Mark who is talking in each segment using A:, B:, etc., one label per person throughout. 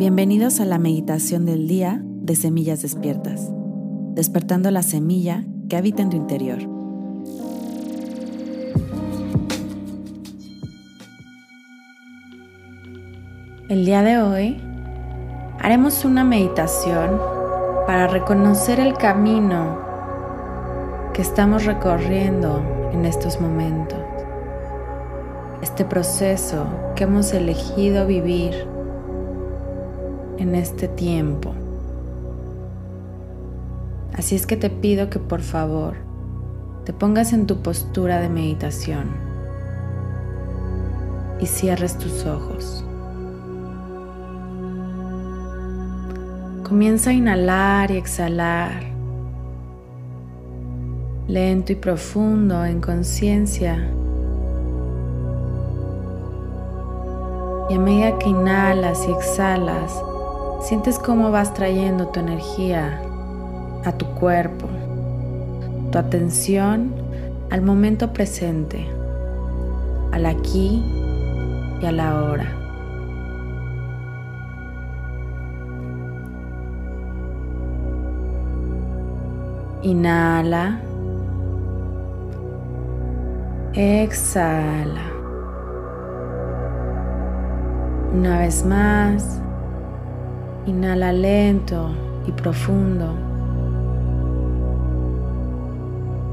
A: Bienvenidos a la meditación del día de Semillas Despiertas, despertando la semilla que habita en tu interior. El día de hoy haremos una meditación para reconocer el camino que estamos recorriendo en estos momentos, este proceso que hemos elegido vivir en este tiempo. Así es que te pido que por favor te pongas en tu postura de meditación y cierres tus ojos. Comienza a inhalar y exhalar, lento y profundo en conciencia. Y a medida que inhalas y exhalas, sientes cómo vas trayendo tu energía a tu cuerpo, tu atención al momento presente, al aquí y a la hora. Inhala. Exhala. Una vez más. Inhala lento y profundo.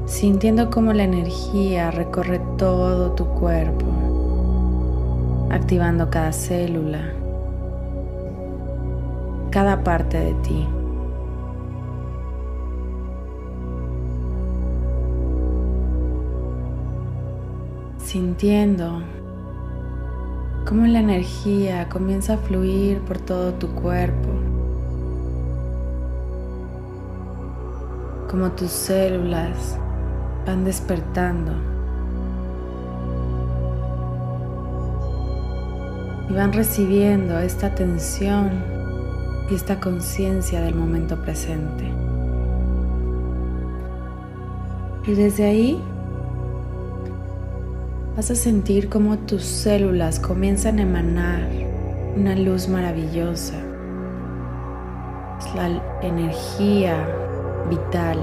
A: Sintiendo cómo la energía recorre todo tu cuerpo, activando cada célula, cada parte de ti. sintiendo cómo la energía comienza a fluir por todo tu cuerpo, como tus células van despertando y van recibiendo esta atención y esta conciencia del momento presente. Y desde ahí vas a sentir cómo tus células comienzan a emanar una luz maravillosa. Es la energía vital.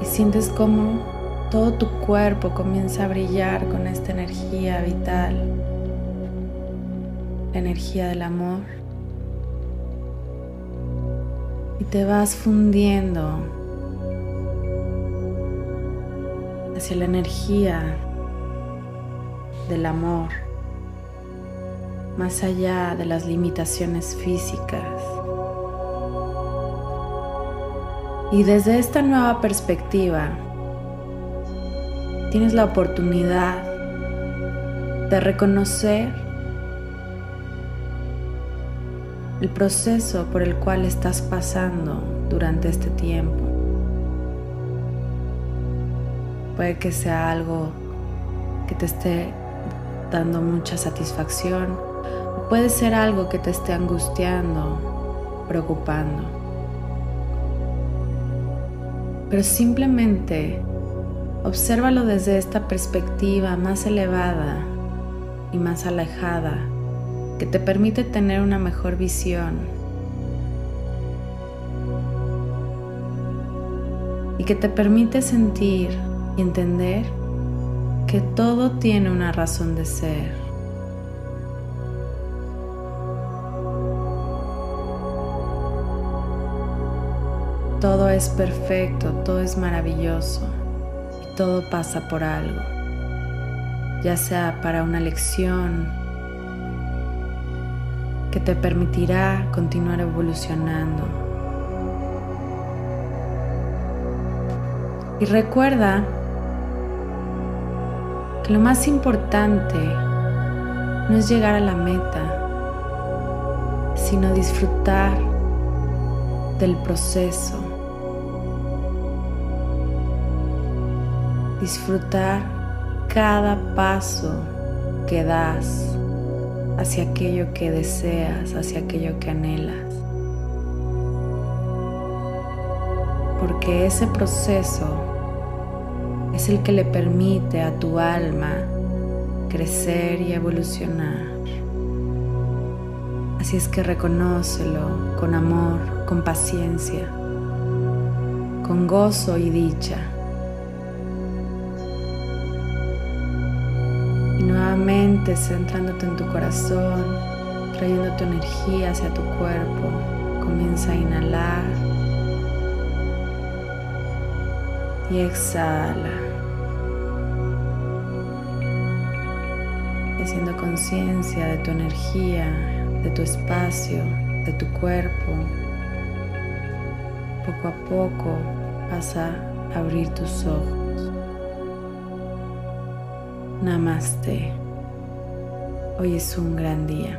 A: Y sientes cómo todo tu cuerpo comienza a brillar con esta energía vital, la energía del amor. Y te vas fundiendo hacia la energía del amor, más allá de las limitaciones físicas. Y desde esta nueva perspectiva, tienes la oportunidad de reconocer el proceso por el cual estás pasando durante este tiempo. Puede que sea algo que te esté dando mucha satisfacción. puede ser algo que te esté angustiando, preocupando. Pero simplemente obsérvalo desde esta perspectiva más elevada y más alejada que te permite tener una mejor visión y que te permite sentir entender que todo tiene una razón de ser. Todo es perfecto, todo es maravilloso y todo pasa por algo, ya sea para una lección que te permitirá continuar evolucionando. Y recuerda lo más importante no es llegar a la meta, sino disfrutar del proceso. Disfrutar cada paso que das hacia aquello que deseas, hacia aquello que anhelas. Porque ese proceso es el que le permite a tu alma crecer y evolucionar. Así es que reconócelo con amor, con paciencia, con gozo y dicha. Y nuevamente centrándote en tu corazón, trayendo tu energía hacia tu cuerpo, comienza a inhalar y exhala. Haciendo conciencia de tu energía, de tu espacio, de tu cuerpo. Poco a poco vas a abrir tus ojos. Namaste. Hoy es un gran día.